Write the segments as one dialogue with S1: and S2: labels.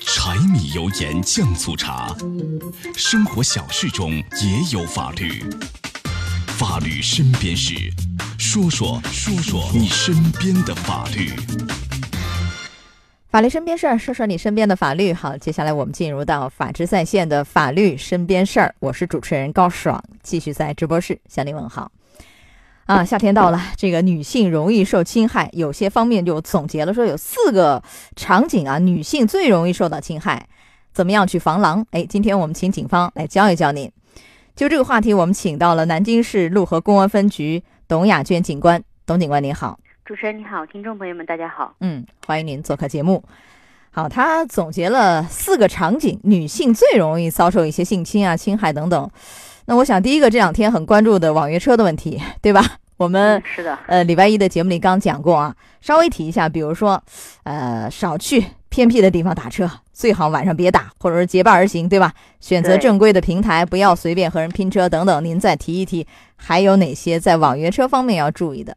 S1: 柴米油盐酱醋茶，生活小事中也有法律。法律身边事，说说说说你身边的法律。
S2: 法律身边事儿，说说你身边的法律。好，接下来我们进入到法治在线的法律身边事儿。我是主持人高爽，继续在直播室向您问好。啊，夏天到了，这个女性容易受侵害，有些方面就总结了说有四个场景啊，女性最容易受到侵害，怎么样去防狼？哎，今天我们请警方来教一教您。就这个话题，我们请到了南京市陆河公安分局董雅娟警官，董警官您好。
S3: 主持人你好，听众朋友们大家好，
S2: 嗯，欢迎您做客节目。好，他总结了四个场景，女性最容易遭受一些性侵啊、侵害等等。那我想，第一个这两天很关注的网约车的问题，对吧？我们
S3: 是的，
S2: 呃，礼拜一的节目里刚讲过啊，稍微提一下，比如说，呃，少去偏僻的地方打车，最好晚上别打，或者是结伴而行，对吧？选择正规的平台，不要随便和人拼车等等。您再提一提，还有哪些在网约车方面要注意的？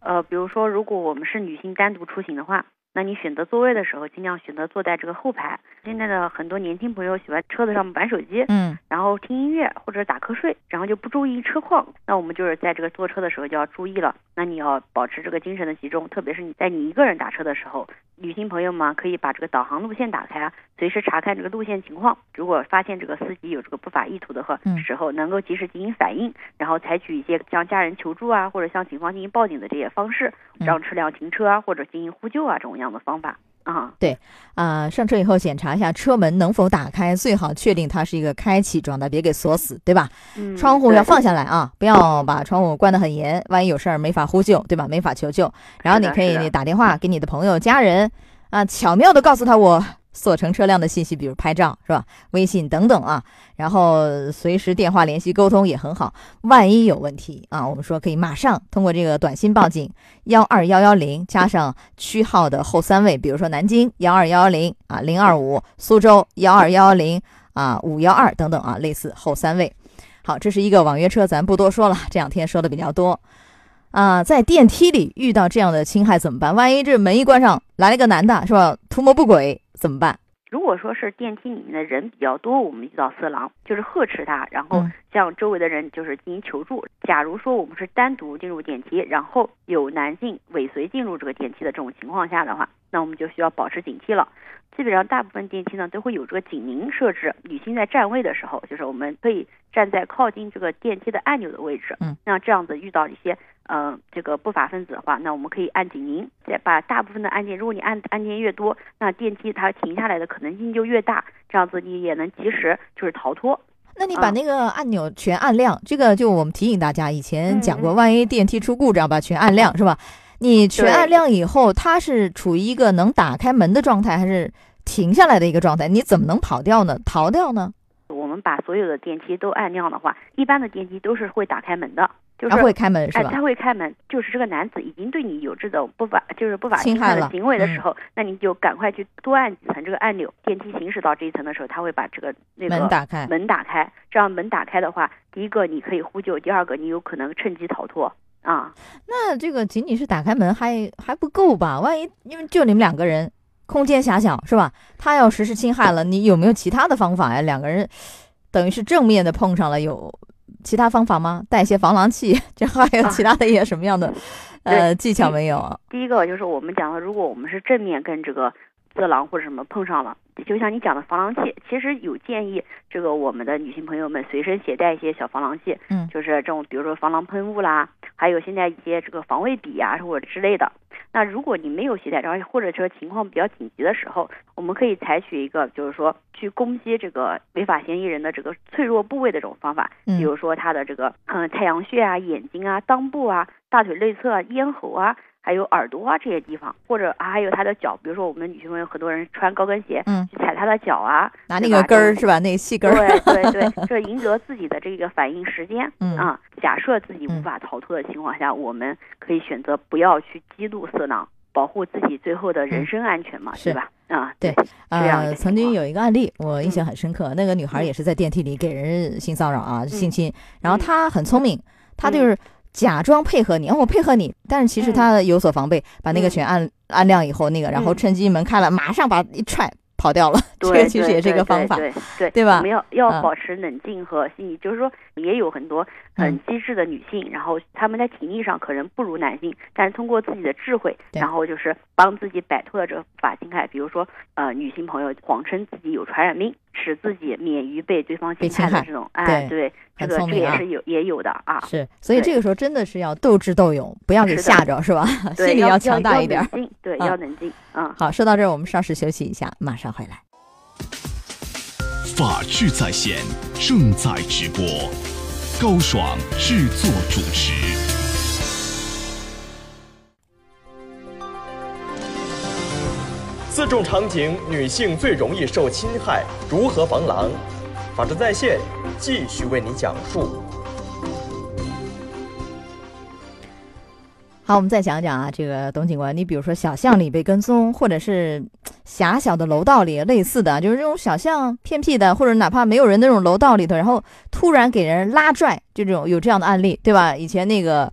S3: 呃，比如说，如果我们是女性单独出行的话，那你选择座位的时候，尽量选择坐在这个后排。现在的很多年轻朋友喜欢车子上玩手机，
S2: 嗯，
S3: 然后听音乐或者打瞌睡，然后就不注意车况。那我们就是在这个坐车的时候就要注意了。那你要保持这个精神的集中，特别是你在你一个人打车的时候，女性朋友们可以把这个导航路线打开啊，随时查看这个路线情况。如果发现这个司机有这个不法意图的话，时候能够及时进行反应，然后采取一些向家人求助啊，或者向警方进行报警的这些方式，让车辆停车啊，或者进行呼救啊，这种样的方法。啊，
S2: 对，啊，上车以后检查一下车门能否打开，最好确定它是一个开启状态，别给锁死，对吧？
S3: 嗯，
S2: 窗户要放下来啊，不要把窗户关得很严，万一有事儿没法呼救，对吧？没法求救。然后你可以打电话给你的朋友、家人，啊，巧妙的告诉他我。所乘车辆的信息，比如拍照是吧？微信等等啊，然后随时电话联系沟通也很好。万一有问题啊，我们说可以马上通过这个短信报警，幺二幺幺零加上区号的后三位，比如说南京幺二幺幺零啊零二五，苏州幺二幺幺零啊五幺二等等啊，类似后三位。好，这是一个网约车，咱不多说了，这两天说的比较多啊。在电梯里遇到这样的侵害怎么办？万一这门一关上来了个男的，是吧？图谋不轨。怎么办？
S3: 如果说是电梯里面的人比较多，我们遇到色狼，就是呵斥他，然后向周围的人就是进行求助。假如说我们是单独进入电梯，然后有男性尾随进入这个电梯的这种情况下的话，那我们就需要保持警惕了。基本上大部分电梯呢都会有这个警铃设置，女性在站位的时候，就是我们可以站在靠近这个电梯的按钮的位置。
S2: 嗯，
S3: 那这样子遇到一些呃这个不法分子的话，那我们可以按警铃，再把大部分的按键，如果你按按键越多，那电梯它停下来的可能性就越大，这样子你也能及时就是逃脱。
S2: 那你把那个按钮全按亮，这个就我们提醒大家，以前讲过，万一电梯出故障，把全按亮是吧？你全按亮以后，它是处于一个能打开门的状态，还是停下来的一个状态？你怎么能跑掉呢？逃掉呢？
S3: 我们把所有的电梯都按亮的话，一般的电梯都是会打开门的，就是
S2: 会开门是吧？
S3: 他会开门，就是这个男子已经对你有这种不法，就是不法侵害的行为的时候，那你就赶快去多按几层这个按钮。电梯行驶到这一层的时候，他会把这个那个
S2: 门打开，
S3: 门打开。这样门打开的话，第一个你可以呼救，第二个你有可能趁机逃脱。啊，
S2: 那这个仅仅是打开门还还不够吧？万一因为就你们两个人，空间狭小是吧？他要实施侵害了，你有没有其他的方法呀？两个人等于是正面的碰上了，有其他方法吗？带一些防狼器，这还有其他的一些什么样的 呃技巧没有？
S3: 第一个就是我们讲的，如果我们是正面跟这个色狼或者什么碰上了。就像你讲的防狼器，其实有建议这个我们的女性朋友们随身携带一些小防狼器，
S2: 嗯，
S3: 就是这种比如说防狼喷雾啦，还有现在一些这个防卫笔啊或者之类的。那如果你没有携带，然后或者说情况比较紧急的时候，我们可以采取一个就是说去攻击这个违法嫌疑人的这个脆弱部位的这种方法，比如说他的这个嗯太阳穴啊、眼睛啊、裆部啊、大腿内侧啊、咽喉啊。还有耳朵啊这些地方，或者啊还有他的脚，比如说我们女性朋友很多人穿高跟鞋，
S2: 嗯，
S3: 去踩他的脚啊，
S2: 拿那个根儿是吧？那个细根
S3: 儿，对对对，这赢得自己的这个反应时间，嗯啊，假设自己无法逃脱的情况下，我们可以选择不要去激怒色狼，保护自己最后的人身安全嘛，
S2: 对
S3: 吧？啊，
S2: 对，呃，曾经有一个案例，我印象很深刻，那个女孩也是在电梯里给人性骚扰啊，性侵，然后她很聪明，她就是。假装配合你，我配合你，但是其实他有所防备，把那个全按按亮以后，那个然后趁机门开了，马上把一踹，跑掉了。这个其实也是一个方法，
S3: 对对
S2: 对吧？
S3: 我们要要保持冷静和心理，就是说也有很多很机智的女性，然后她们在体力上可能不如男性，但是通过自己的智慧，然后就是帮自己摆脱了这个法侵害。比如说，呃，女性朋友谎称自己有传染病，使自己免于被对方侵害的这种，哎，对，这个这也是有也有的啊。
S2: 是，所以这个时候真的是要斗智斗勇，不要给吓着，是吧？心理
S3: 要
S2: 强大一点。
S3: 对，要冷静。嗯，
S2: 好，说到这儿，我们稍事休息一下，马上回来。
S1: 法治在线正在直播，高爽制作主持。
S4: 四种场景，女性最容易受侵害，如何防狼？法治在线继续为你讲述。
S2: 好，我们再讲讲啊，这个董警官，你比如说小巷里被跟踪，或者是狭小的楼道里类似的，就是这种小巷偏僻的，或者哪怕没有人那种楼道里头，然后突然给人拉拽，就这种有这样的案例，对吧？以前那个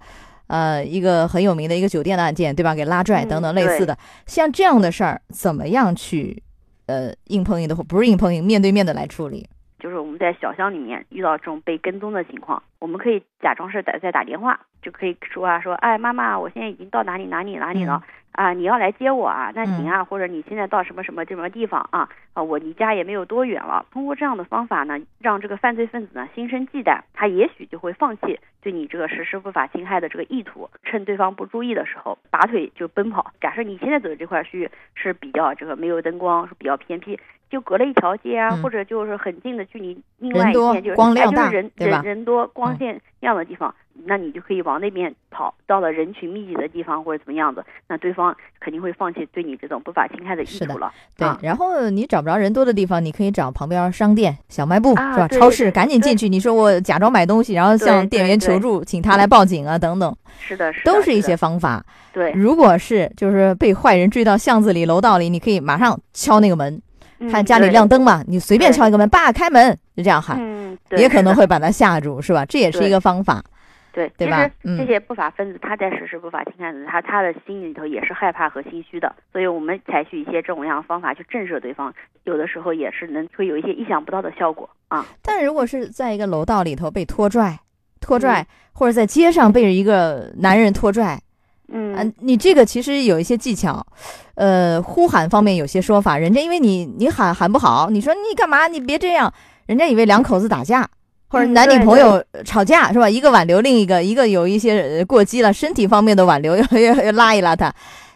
S2: 呃一个很有名的一个酒店的案件，对吧？给拉拽等等类似的，像这样的事儿，怎么样去呃硬碰硬的，或不是硬碰硬，面对面的来处理？
S3: 就是我们在小巷里面遇到这种被跟踪的情况，我们可以假装是打在打电话，就可以说啊说，哎妈妈，我现在已经到哪里哪里哪里了啊，你要来接我啊？那行啊，或者你现在到什么什么什么地方啊？啊，我离家也没有多远了。通过这样的方法呢，让这个犯罪分子呢心生忌惮，他也许就会放弃对你这个实施不法侵害的这个意图，趁对方不注意的时候拔腿就奔跑。假设你现在走的这块区域是比较这个没有灯光，是比较偏僻。就隔了一条街啊，或者就是很近的距离，另外一边就是
S2: 光亮
S3: 大，人人人多光线亮的地方，那你就可以往那边跑。到了人群密集的地方或者怎么样子，那对方肯定会放弃对你这种不法侵害的意图了。
S2: 对，然后你找不着人多的地方，你可以找旁边商店、小卖部是吧？超市，赶紧进去。你说我假装买东西，然后向店员求助，请他来报警啊，等等。
S3: 是的，是
S2: 的，都是一些方法。
S3: 对，
S2: 如果是就是被坏人追到巷子里、楼道里，你可以马上敲那个门。看家里亮灯嘛，你随便敲一个门，爸开门，就这样喊，也可能会把他吓住，是吧？这也是一个方法，
S3: 对
S2: 对吧？
S3: 这些不法分子他在实施不法侵害的，他他的心里头也是害怕和心虚的，所以我们采取一些这种样的方法去震慑对方，有的时候也是能会有一些意想不到的效果啊。
S2: 但如果是在一个楼道里头被拖拽、拖拽，或者在街上被一个男人拖拽。
S3: 嗯，
S2: 你这个其实有一些技巧，呃，呼喊方面有些说法，人家因为你你喊喊不好，你说你干嘛？你别这样，人家以为两口子打架或者男女朋友吵架是吧？一个挽留另一个，一个有一些过激了，身体方面的挽留要要要拉一拉他，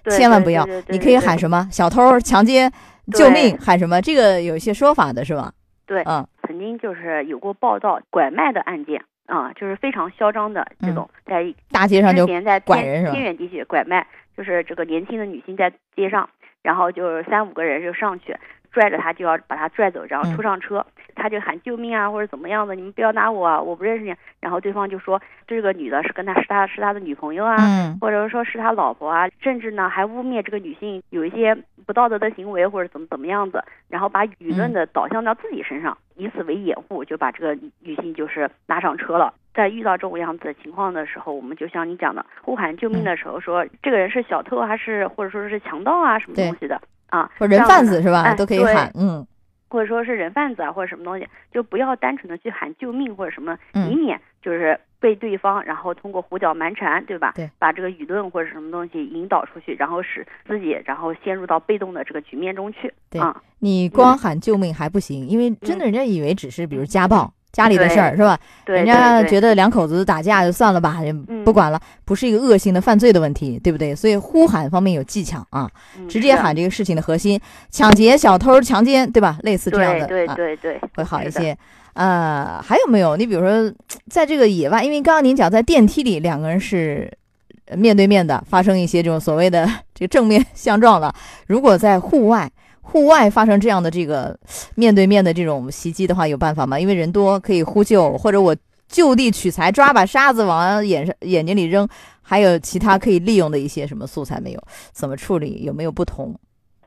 S2: 千万不要。你可以喊什么？小偷、强奸、救命，喊什么？这个有一些说法的是吧？
S3: 对，
S2: 嗯，
S3: 曾经就是有过报道拐卖的案件。啊，就是非常嚣张的这种，在
S2: 大街上就
S3: 在
S2: 偏
S3: 偏远地区拐卖，就是这个年轻的女性在街上，然后就是三五个人就上去拽着他，就要把他拽走，然后拖上车，他就喊救命啊，或者怎么样的，你们不要拿我，啊，我不认识你。然后对方就说这个女的是跟他是他是他的女朋友啊，或者说是他老婆啊，甚至呢还污蔑这个女性有一些不道德的行为或者怎么怎么样子，然后把舆论的导向到自己身上。以此为掩护，就把这个女性就是拉上车了。在遇到这种样子的情况的时候，我们就像你讲的，呼喊救命的时候，说这个人是小偷还是或者说是强盗啊，什么东西的啊？
S2: 人贩子是吧？都可以喊，嗯，
S3: 或者说是人贩子啊，或者什么东西，就不要单纯的去喊救命或者什么，以免就是。被对方，然后通过胡搅蛮缠，对吧？
S2: 对，
S3: 把这个舆论或者什么东西引导出去，然后使自己，然后陷入到被动的这个局面中去。
S2: 对，你光喊救命还不行，因为真的人家以为只是比如家暴家里的事儿，是吧？
S3: 对，
S2: 人家觉得两口子打架就算了吧，也不管了，不是一个恶性的犯罪的问题，对不对？所以呼喊方面有技巧啊，直接喊这个事情的核心，抢劫、小偷、强奸，对吧？类似这样的，
S3: 对对对，
S2: 会好一些。呃，还有没有？你比如说，在这个野外，因为刚刚您讲在电梯里两个人是面对面的，发生一些这种所谓的 这个正面相撞了。如果在户外，户外发生这样的这个面对面的这种袭击的话，有办法吗？因为人多可以呼救，或者我就地取材，抓把沙子往眼上眼睛里扔，还有其他可以利用的一些什么素材没有？怎么处理？有没有不同？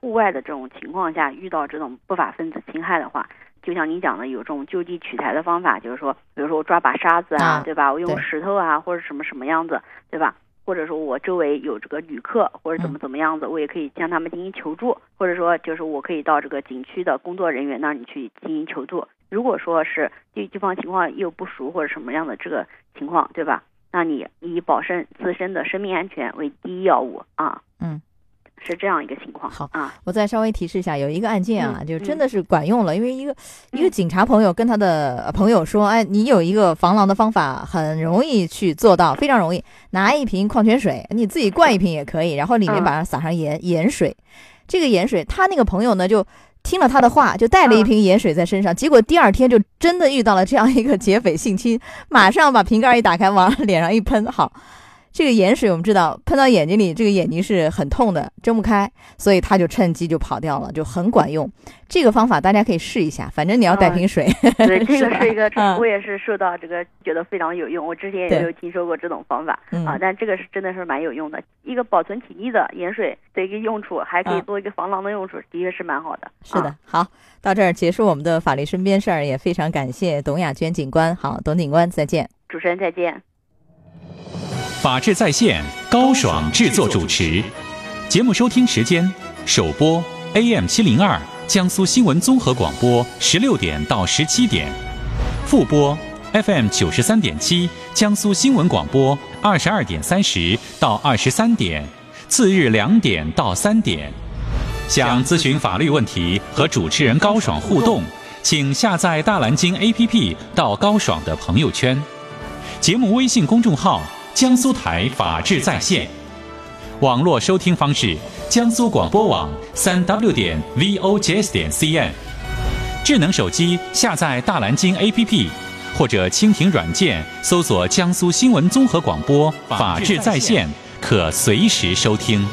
S3: 户外的这种情况下，遇到这种不法分子侵害的话。就像你讲的，有这种就地取材的方法，就是说，比如说我抓把沙子啊，对吧？我用石头啊，或者什么什么样子，对吧？或者说我周围有这个旅客或者怎么怎么样子，我也可以向他们进行求助，或者说就是我可以到这个景区的工作人员那里去进行求助。如果说是对地方情况又不熟或者什么样的这个情况，对吧？那你以保身自身的生命安全为第一要务啊。
S2: 嗯。
S3: 是这样一个情况。
S2: 好
S3: 啊，
S2: 我再稍微提示一下，有一个案件啊，
S3: 嗯
S2: 就真的是管用了，因为一个一个警察朋友跟他的朋友说，哎，你有一个防狼的方法，很容易去做到，非常容易，拿一瓶矿泉水，你自己灌一瓶也可以，然后里面
S3: 嗯
S2: 把它撒上盐盐水，这个盐水，他那个朋友呢就。听了他的话，就带了一瓶盐水在身上，结果第二天就真的遇到了这样一个劫匪性侵，马上把瓶盖一打开，往 脸上一喷，好，这个盐水我们知道喷到眼睛里，这个眼睛是很痛的，睁不开，所以他就趁机就跑掉了，就很管用。这个方法大家可以试一下，反正你要带瓶水。
S3: 对，这个 是一个
S2: 嗯，
S3: 我也是受到这个觉得非常有用。我之前也没有听说过这种方法
S2: 嗯
S3: 啊，但这个是真的是蛮有用的。一个保存体力的盐水的一个用处，还可以
S2: 嗯
S3: 做一个防狼的用处，的确是蛮好的。
S2: 是的
S3: 啊，
S2: 好，到这儿结束我们的法律身边事儿，也非常感谢董雅娟警官。好，董警官再见。
S3: 主持人再见。
S1: 法治在线，高爽制作主持。节目收听时间：首播 AM 七零二江苏新闻综合广播十六点到十七点，复播 FM 九十三点七江苏新闻广播二十二点三十到二十三点，次日两点到三点。想咨询法律问题和主持人高爽互动，请下载大蓝鲸 APP 到高爽的朋友圈。节目微信公众号“江苏台法治在线”，网络收听方式：江苏广播网三 w 点 vojs 点 cn。智能手机下载大蓝鲸 APP 或者蜻蜓软件搜索“江苏新闻综合广播法治在线”，可随时收听。